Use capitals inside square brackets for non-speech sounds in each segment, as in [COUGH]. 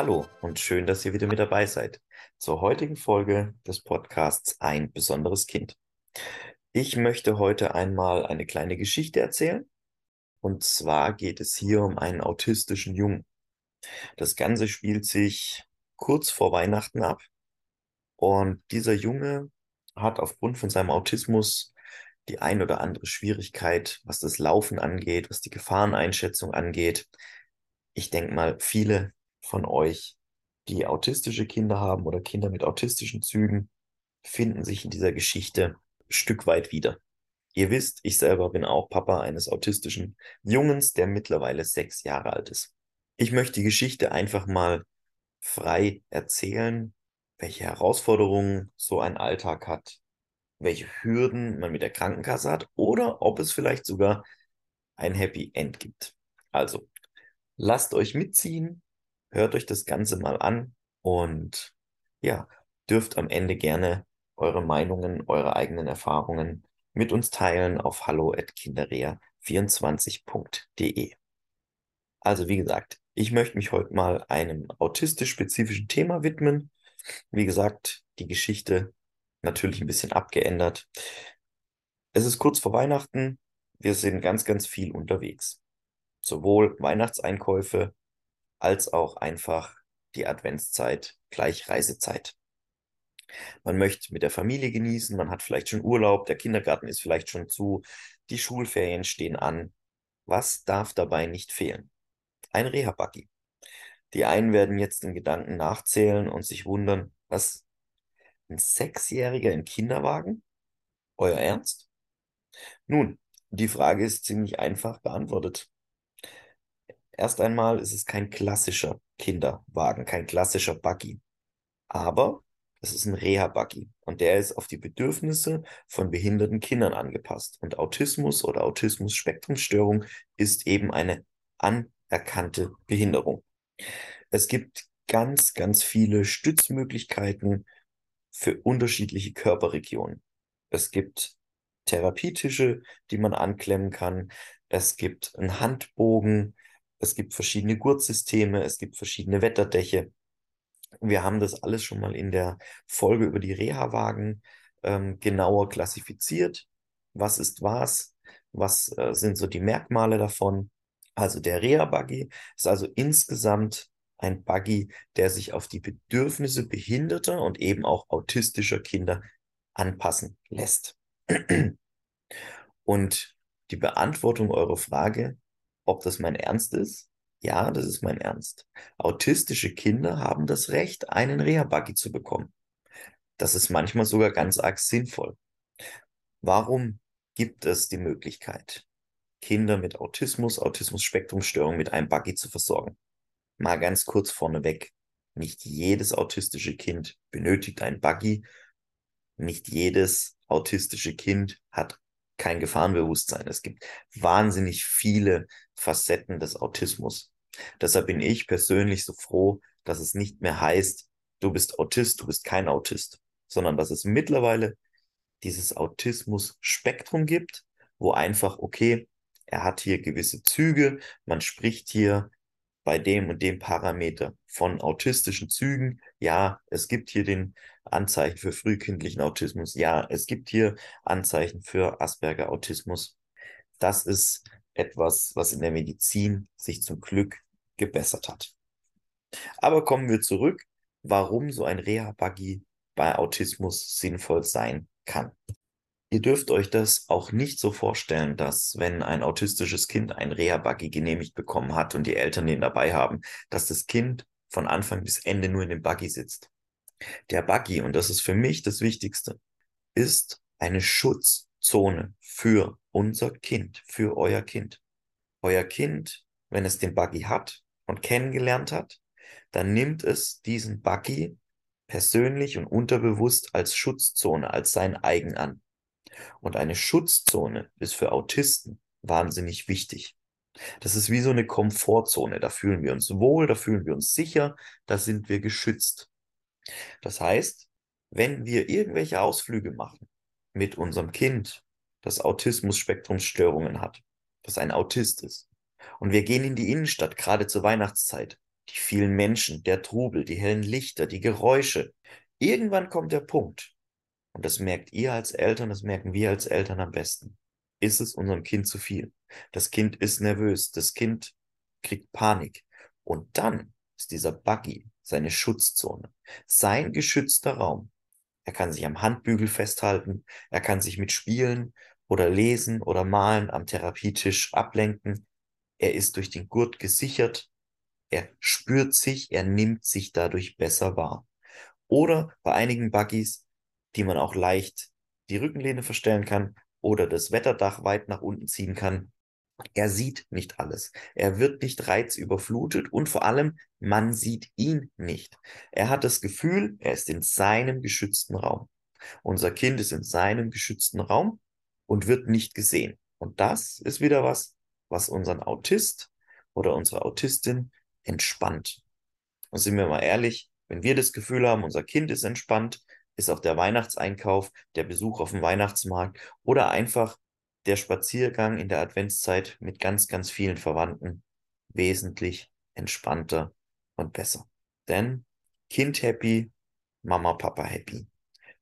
Hallo und schön, dass ihr wieder mit dabei seid zur heutigen Folge des Podcasts Ein besonderes Kind. Ich möchte heute einmal eine kleine Geschichte erzählen. Und zwar geht es hier um einen autistischen Jungen. Das Ganze spielt sich kurz vor Weihnachten ab. Und dieser Junge hat aufgrund von seinem Autismus die ein oder andere Schwierigkeit, was das Laufen angeht, was die Gefahreneinschätzung angeht. Ich denke mal, viele von euch, die autistische Kinder haben oder Kinder mit autistischen Zügen, finden sich in dieser Geschichte ein Stück weit wieder. Ihr wisst, ich selber bin auch Papa eines autistischen Jungens, der mittlerweile sechs Jahre alt ist. Ich möchte die Geschichte einfach mal frei erzählen, welche Herausforderungen so ein Alltag hat, welche Hürden man mit der Krankenkasse hat oder ob es vielleicht sogar ein Happy End gibt. Also, lasst euch mitziehen, hört euch das Ganze mal an und ja, dürft am Ende gerne eure Meinungen, eure eigenen Erfahrungen mit uns teilen auf hallo@kinderrea24.de. Also wie gesagt, ich möchte mich heute mal einem autistisch-spezifischen Thema widmen. Wie gesagt, die Geschichte natürlich ein bisschen abgeändert. Es ist kurz vor Weihnachten. Wir sind ganz, ganz viel unterwegs. Sowohl Weihnachtseinkäufe als auch einfach die Adventszeit gleich Reisezeit. Man möchte mit der Familie genießen, man hat vielleicht schon Urlaub, der Kindergarten ist vielleicht schon zu, die Schulferien stehen an. Was darf dabei nicht fehlen? Ein Reha-Buggy. Die einen werden jetzt in Gedanken nachzählen und sich wundern, was ein Sechsjähriger im Kinderwagen? Euer Ernst? Nun, die Frage ist ziemlich einfach beantwortet. Erst einmal ist es kein klassischer Kinderwagen, kein klassischer Buggy. Aber es ist ein Reha-Buggy und der ist auf die Bedürfnisse von behinderten Kindern angepasst. Und Autismus oder Autismus-Spektrumstörung ist eben eine anerkannte Behinderung. Es gibt ganz, ganz viele Stützmöglichkeiten für unterschiedliche Körperregionen. Es gibt Therapietische, die man anklemmen kann. Es gibt einen Handbogen. Es gibt verschiedene Gurtsysteme. Es gibt verschiedene Wetterdäche. Wir haben das alles schon mal in der Folge über die Reha-Wagen ähm, genauer klassifiziert. Was ist was? Was äh, sind so die Merkmale davon? Also der Reha-Buggy ist also insgesamt ein Buggy, der sich auf die Bedürfnisse behinderter und eben auch autistischer Kinder anpassen lässt. [CLEARS THROAT] Und die Beantwortung eurer Frage, ob das mein Ernst ist, ja, das ist mein Ernst. Autistische Kinder haben das Recht, einen Reha-Buggy zu bekommen. Das ist manchmal sogar ganz arg sinnvoll. Warum gibt es die Möglichkeit, Kinder mit Autismus, Autismus-Spektrumstörung mit einem Buggy zu versorgen? Mal ganz kurz vorneweg. Nicht jedes autistische Kind benötigt ein Buggy. Nicht jedes autistische Kind hat kein Gefahrenbewusstsein. Es gibt wahnsinnig viele Facetten des Autismus. Deshalb bin ich persönlich so froh, dass es nicht mehr heißt, du bist Autist, du bist kein Autist, sondern dass es mittlerweile dieses Autismus-Spektrum gibt, wo einfach, okay, er hat hier gewisse Züge, man spricht hier bei dem und dem Parameter von autistischen Zügen. Ja, es gibt hier den Anzeichen für frühkindlichen Autismus. Ja, es gibt hier Anzeichen für Asperger-Autismus. Das ist etwas, was in der Medizin sich zum Glück gebessert hat. Aber kommen wir zurück, warum so ein Reha-Buggy bei Autismus sinnvoll sein kann. Ihr dürft euch das auch nicht so vorstellen, dass wenn ein autistisches Kind ein Reha-Buggy genehmigt bekommen hat und die Eltern den dabei haben, dass das Kind von Anfang bis Ende nur in dem Buggy sitzt. Der Buggy, und das ist für mich das Wichtigste, ist eine Schutzzone für unser Kind, für euer Kind. Euer Kind, wenn es den Buggy hat und kennengelernt hat, dann nimmt es diesen Buggy persönlich und unterbewusst als Schutzzone, als sein eigen an. Und eine Schutzzone ist für Autisten wahnsinnig wichtig. Das ist wie so eine Komfortzone. Da fühlen wir uns wohl, da fühlen wir uns sicher, da sind wir geschützt. Das heißt, wenn wir irgendwelche Ausflüge machen mit unserem Kind, das Autismus-Spektrumsstörungen hat, das ein Autist ist, und wir gehen in die Innenstadt, gerade zur Weihnachtszeit, die vielen Menschen, der Trubel, die hellen Lichter, die Geräusche. Irgendwann kommt der Punkt, und das merkt ihr als Eltern, das merken wir als Eltern am besten. Ist es unserem Kind zu viel? Das Kind ist nervös, das Kind kriegt Panik. Und dann ist dieser Buggy seine Schutzzone, sein geschützter Raum. Er kann sich am Handbügel festhalten, er kann sich mit Spielen oder Lesen oder Malen am Therapietisch ablenken. Er ist durch den Gurt gesichert, er spürt sich, er nimmt sich dadurch besser wahr. Oder bei einigen Buggies, die man auch leicht die Rückenlehne verstellen kann oder das Wetterdach weit nach unten ziehen kann, er sieht nicht alles. Er wird nicht reizüberflutet und vor allem, man sieht ihn nicht. Er hat das Gefühl, er ist in seinem geschützten Raum. Unser Kind ist in seinem geschützten Raum und wird nicht gesehen. Und das ist wieder was, was unseren Autist oder unsere Autistin entspannt. Und sind wir mal ehrlich, wenn wir das Gefühl haben, unser Kind ist entspannt, ist auch der Weihnachtseinkauf, der Besuch auf dem Weihnachtsmarkt oder einfach der Spaziergang in der Adventszeit mit ganz, ganz vielen Verwandten wesentlich entspannter und besser. Denn Kind happy, Mama, Papa happy.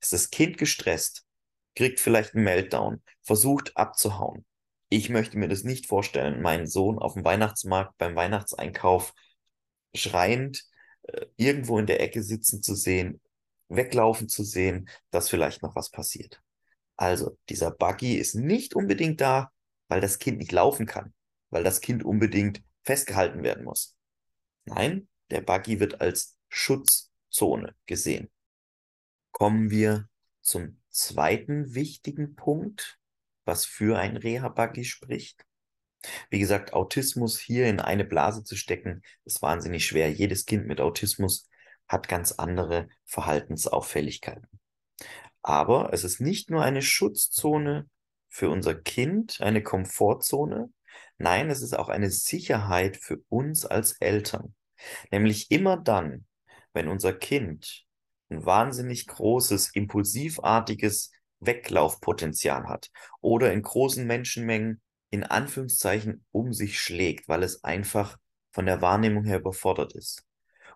Ist das Kind gestresst, kriegt vielleicht einen Meltdown, versucht abzuhauen. Ich möchte mir das nicht vorstellen, meinen Sohn auf dem Weihnachtsmarkt beim Weihnachtseinkauf schreiend äh, irgendwo in der Ecke sitzen zu sehen, weglaufen zu sehen, dass vielleicht noch was passiert. Also, dieser Buggy ist nicht unbedingt da, weil das Kind nicht laufen kann, weil das Kind unbedingt festgehalten werden muss. Nein, der Buggy wird als Schutzzone gesehen. Kommen wir zum zweiten wichtigen Punkt, was für ein Reha-Buggy spricht. Wie gesagt, Autismus hier in eine Blase zu stecken, ist wahnsinnig schwer. Jedes Kind mit Autismus hat ganz andere Verhaltensauffälligkeiten. Aber es ist nicht nur eine Schutzzone für unser Kind, eine Komfortzone. Nein, es ist auch eine Sicherheit für uns als Eltern. Nämlich immer dann, wenn unser Kind ein wahnsinnig großes, impulsivartiges Weglaufpotenzial hat oder in großen Menschenmengen in Anführungszeichen um sich schlägt, weil es einfach von der Wahrnehmung her überfordert ist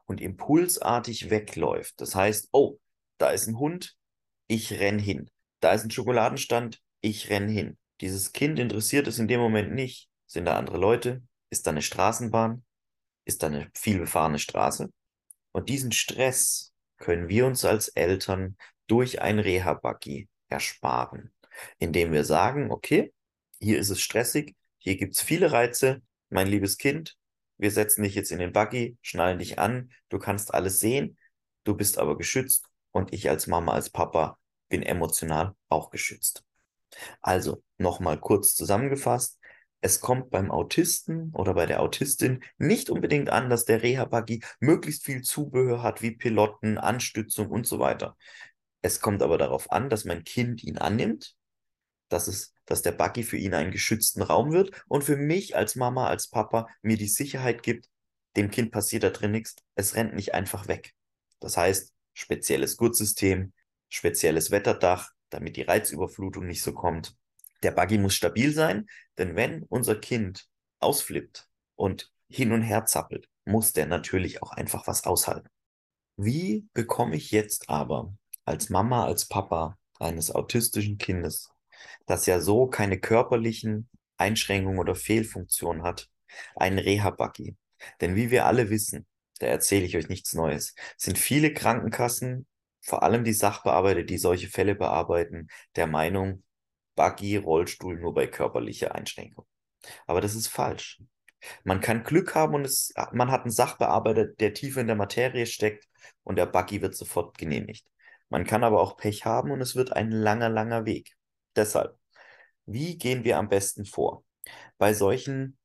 und impulsartig wegläuft. Das heißt, oh, da ist ein Hund, ich renn hin. Da ist ein Schokoladenstand, ich renn hin. Dieses Kind interessiert es in dem Moment nicht. Sind da andere Leute? Ist da eine Straßenbahn? Ist da eine vielbefahrene Straße? Und diesen Stress können wir uns als Eltern durch ein Reha-Buggy ersparen, indem wir sagen, okay, hier ist es stressig, hier gibt es viele Reize, mein liebes Kind, wir setzen dich jetzt in den Buggy, schnallen dich an, du kannst alles sehen, du bist aber geschützt und ich als Mama, als Papa bin emotional auch geschützt. Also nochmal kurz zusammengefasst. Es kommt beim Autisten oder bei der Autistin nicht unbedingt an, dass der Reha-Buggy möglichst viel Zubehör hat, wie Piloten, Anstützung und so weiter. Es kommt aber darauf an, dass mein Kind ihn annimmt, dass, es, dass der Buggy für ihn einen geschützten Raum wird und für mich als Mama, als Papa mir die Sicherheit gibt, dem Kind passiert da drin nichts, es rennt nicht einfach weg. Das heißt, spezielles Gurtsystem, spezielles Wetterdach, damit die Reizüberflutung nicht so kommt. Der Buggy muss stabil sein, denn wenn unser Kind ausflippt und hin und her zappelt, muss der natürlich auch einfach was aushalten. Wie bekomme ich jetzt aber als Mama, als Papa eines autistischen Kindes, das ja so keine körperlichen Einschränkungen oder Fehlfunktionen hat, einen Reha-Buggy? Denn wie wir alle wissen, da erzähle ich euch nichts Neues, sind viele Krankenkassen, vor allem die Sachbearbeiter, die solche Fälle bearbeiten, der Meinung, Buggy, Rollstuhl nur bei körperlicher Einschränkung. Aber das ist falsch. Man kann Glück haben und es, man hat einen Sachbearbeiter, der tiefer in der Materie steckt und der Buggy wird sofort genehmigt. Man kann aber auch Pech haben und es wird ein langer, langer Weg. Deshalb, wie gehen wir am besten vor? Bei solchen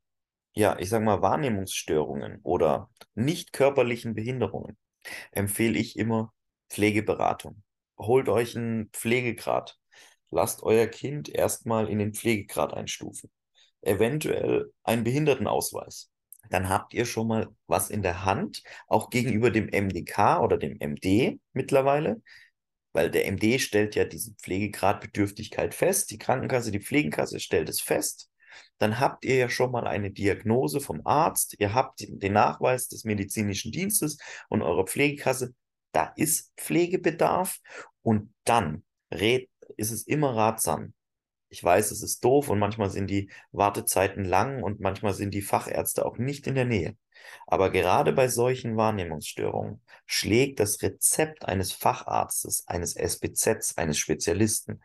ja, ich sag mal, Wahrnehmungsstörungen oder nicht körperlichen Behinderungen empfehle ich immer Pflegeberatung. Holt euch einen Pflegegrad. Lasst euer Kind erstmal in den Pflegegrad einstufen. Eventuell einen Behindertenausweis. Dann habt ihr schon mal was in der Hand, auch gegenüber dem MDK oder dem MD mittlerweile, weil der MD stellt ja diese Pflegegradbedürftigkeit fest. Die Krankenkasse, die Pflegenkasse stellt es fest dann habt ihr ja schon mal eine Diagnose vom Arzt, ihr habt den Nachweis des medizinischen Dienstes und eurer Pflegekasse, da ist Pflegebedarf und dann ist es immer ratsam. Ich weiß, es ist doof und manchmal sind die Wartezeiten lang und manchmal sind die Fachärzte auch nicht in der Nähe. Aber gerade bei solchen Wahrnehmungsstörungen schlägt das Rezept eines Facharztes, eines SBZs, eines Spezialisten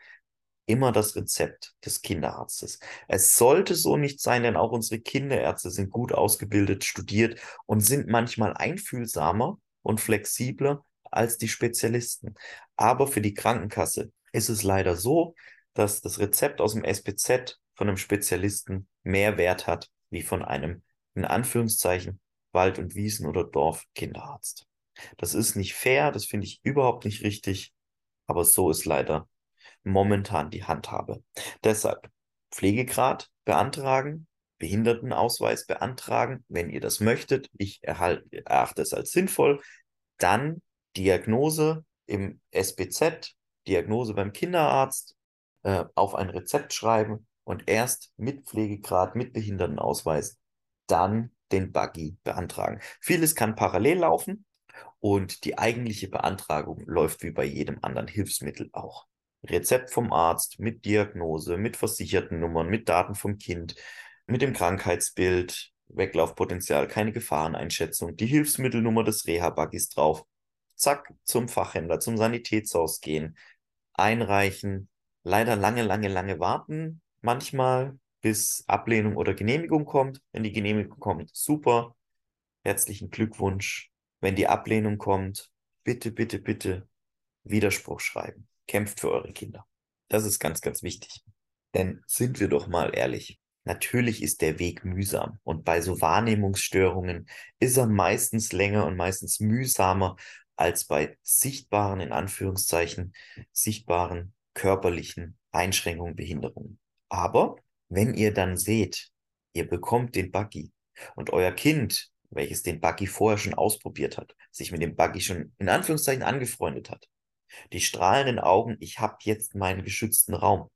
immer das Rezept des Kinderarztes. Es sollte so nicht sein, denn auch unsere Kinderärzte sind gut ausgebildet, studiert und sind manchmal einfühlsamer und flexibler als die Spezialisten. Aber für die Krankenkasse ist es leider so, dass das Rezept aus dem SPZ von einem Spezialisten mehr Wert hat wie von einem, in Anführungszeichen, Wald- und Wiesen- oder Dorf-Kinderarzt. Das ist nicht fair, das finde ich überhaupt nicht richtig, aber so ist leider momentan die Handhabe. Deshalb Pflegegrad beantragen, Behindertenausweis beantragen, wenn ihr das möchtet. Ich erhalte, erachte es als sinnvoll. Dann Diagnose im SBZ, Diagnose beim Kinderarzt, äh, auf ein Rezept schreiben und erst mit Pflegegrad, mit Behindertenausweis, dann den Buggy beantragen. Vieles kann parallel laufen und die eigentliche Beantragung läuft wie bei jedem anderen Hilfsmittel auch. Rezept vom Arzt mit Diagnose, mit versicherten Nummern, mit Daten vom Kind, mit dem Krankheitsbild, Weglaufpotenzial, keine Gefahreneinschätzung, die Hilfsmittelnummer des Reha-Buggys drauf. Zack, zum Fachhändler, zum Sanitätshaus gehen, einreichen, leider lange, lange, lange warten, manchmal bis Ablehnung oder Genehmigung kommt. Wenn die Genehmigung kommt, super, herzlichen Glückwunsch. Wenn die Ablehnung kommt, bitte, bitte, bitte Widerspruch schreiben kämpft für eure Kinder. Das ist ganz, ganz wichtig. Denn sind wir doch mal ehrlich, natürlich ist der Weg mühsam und bei so Wahrnehmungsstörungen ist er meistens länger und meistens mühsamer als bei sichtbaren, in Anführungszeichen, sichtbaren körperlichen Einschränkungen, Behinderungen. Aber wenn ihr dann seht, ihr bekommt den Buggy und euer Kind, welches den Buggy vorher schon ausprobiert hat, sich mit dem Buggy schon in Anführungszeichen angefreundet hat, die strahlenden Augen, ich habe jetzt meinen geschützten Raum.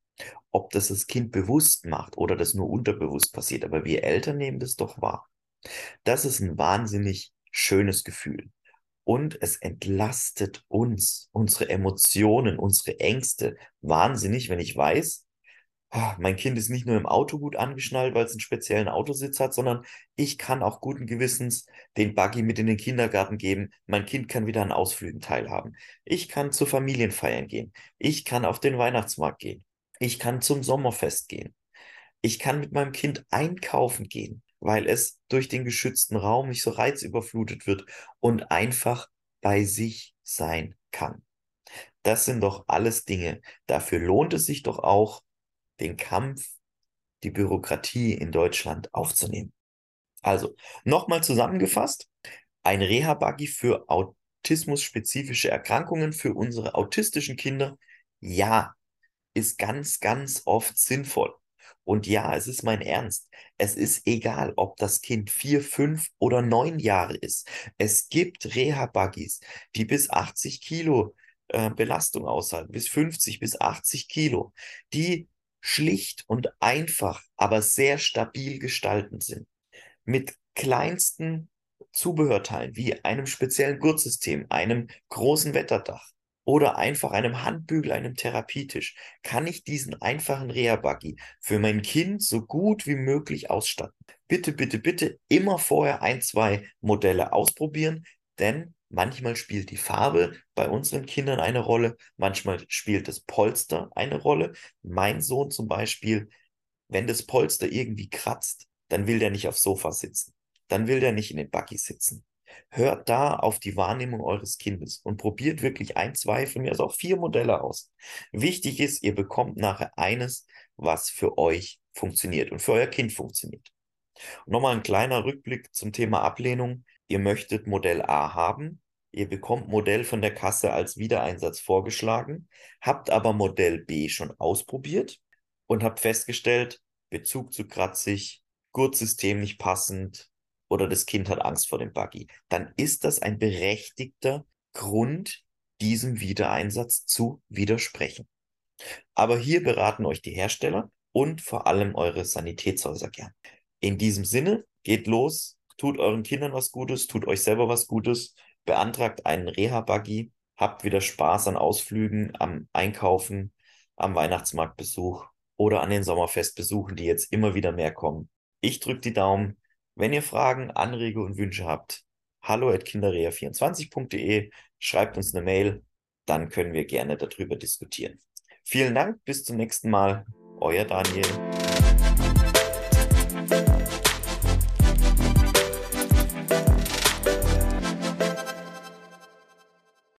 Ob das das Kind bewusst macht oder das nur unterbewusst passiert, aber wir Eltern nehmen das doch wahr. Das ist ein wahnsinnig schönes Gefühl. Und es entlastet uns, unsere Emotionen, unsere Ängste wahnsinnig, wenn ich weiß, Ah, mein Kind ist nicht nur im Auto gut angeschnallt, weil es einen speziellen Autositz hat, sondern ich kann auch guten Gewissens den Buggy mit in den Kindergarten geben. Mein Kind kann wieder an Ausflügen teilhaben. Ich kann zu Familienfeiern gehen. Ich kann auf den Weihnachtsmarkt gehen. Ich kann zum Sommerfest gehen. Ich kann mit meinem Kind einkaufen gehen, weil es durch den geschützten Raum nicht so reizüberflutet wird und einfach bei sich sein kann. Das sind doch alles Dinge. Dafür lohnt es sich doch auch, den Kampf, die Bürokratie in Deutschland aufzunehmen. Also, nochmal zusammengefasst, ein Reha-Buggy für autismusspezifische Erkrankungen für unsere autistischen Kinder, ja, ist ganz, ganz oft sinnvoll. Und ja, es ist mein Ernst. Es ist egal, ob das Kind vier, fünf oder neun Jahre ist. Es gibt Reha-Buggies, die bis 80 Kilo äh, Belastung aushalten, bis 50, bis 80 Kilo, die schlicht und einfach, aber sehr stabil gestalten sind. Mit kleinsten Zubehörteilen wie einem speziellen Gurtsystem, einem großen Wetterdach oder einfach einem Handbügel, einem Therapietisch, kann ich diesen einfachen Reha-Buggy für mein Kind so gut wie möglich ausstatten. Bitte, bitte, bitte immer vorher ein, zwei Modelle ausprobieren, denn Manchmal spielt die Farbe bei unseren Kindern eine Rolle, manchmal spielt das Polster eine Rolle. Mein Sohn zum Beispiel, wenn das Polster irgendwie kratzt, dann will der nicht aufs Sofa sitzen. Dann will der nicht in den Buggy sitzen. Hört da auf die Wahrnehmung eures Kindes und probiert wirklich ein, zwei, von mir aus auch vier Modelle aus. Wichtig ist, ihr bekommt nachher eines, was für euch funktioniert und für euer Kind funktioniert. Und nochmal ein kleiner Rückblick zum Thema Ablehnung ihr möchtet Modell A haben, ihr bekommt Modell von der Kasse als Wiedereinsatz vorgeschlagen, habt aber Modell B schon ausprobiert und habt festgestellt, Bezug zu kratzig, Gurtsystem nicht passend oder das Kind hat Angst vor dem Buggy, dann ist das ein berechtigter Grund, diesem Wiedereinsatz zu widersprechen. Aber hier beraten euch die Hersteller und vor allem eure Sanitätshäuser gern. In diesem Sinne, geht los, tut euren Kindern was Gutes, tut euch selber was Gutes, beantragt einen Reha-Buggy, habt wieder Spaß an Ausflügen, am Einkaufen, am Weihnachtsmarktbesuch oder an den Sommerfestbesuchen, die jetzt immer wieder mehr kommen. Ich drücke die Daumen. Wenn ihr Fragen, Anregungen und Wünsche habt, hallo at kinderrea24.de, schreibt uns eine Mail, dann können wir gerne darüber diskutieren. Vielen Dank, bis zum nächsten Mal. Euer Daniel.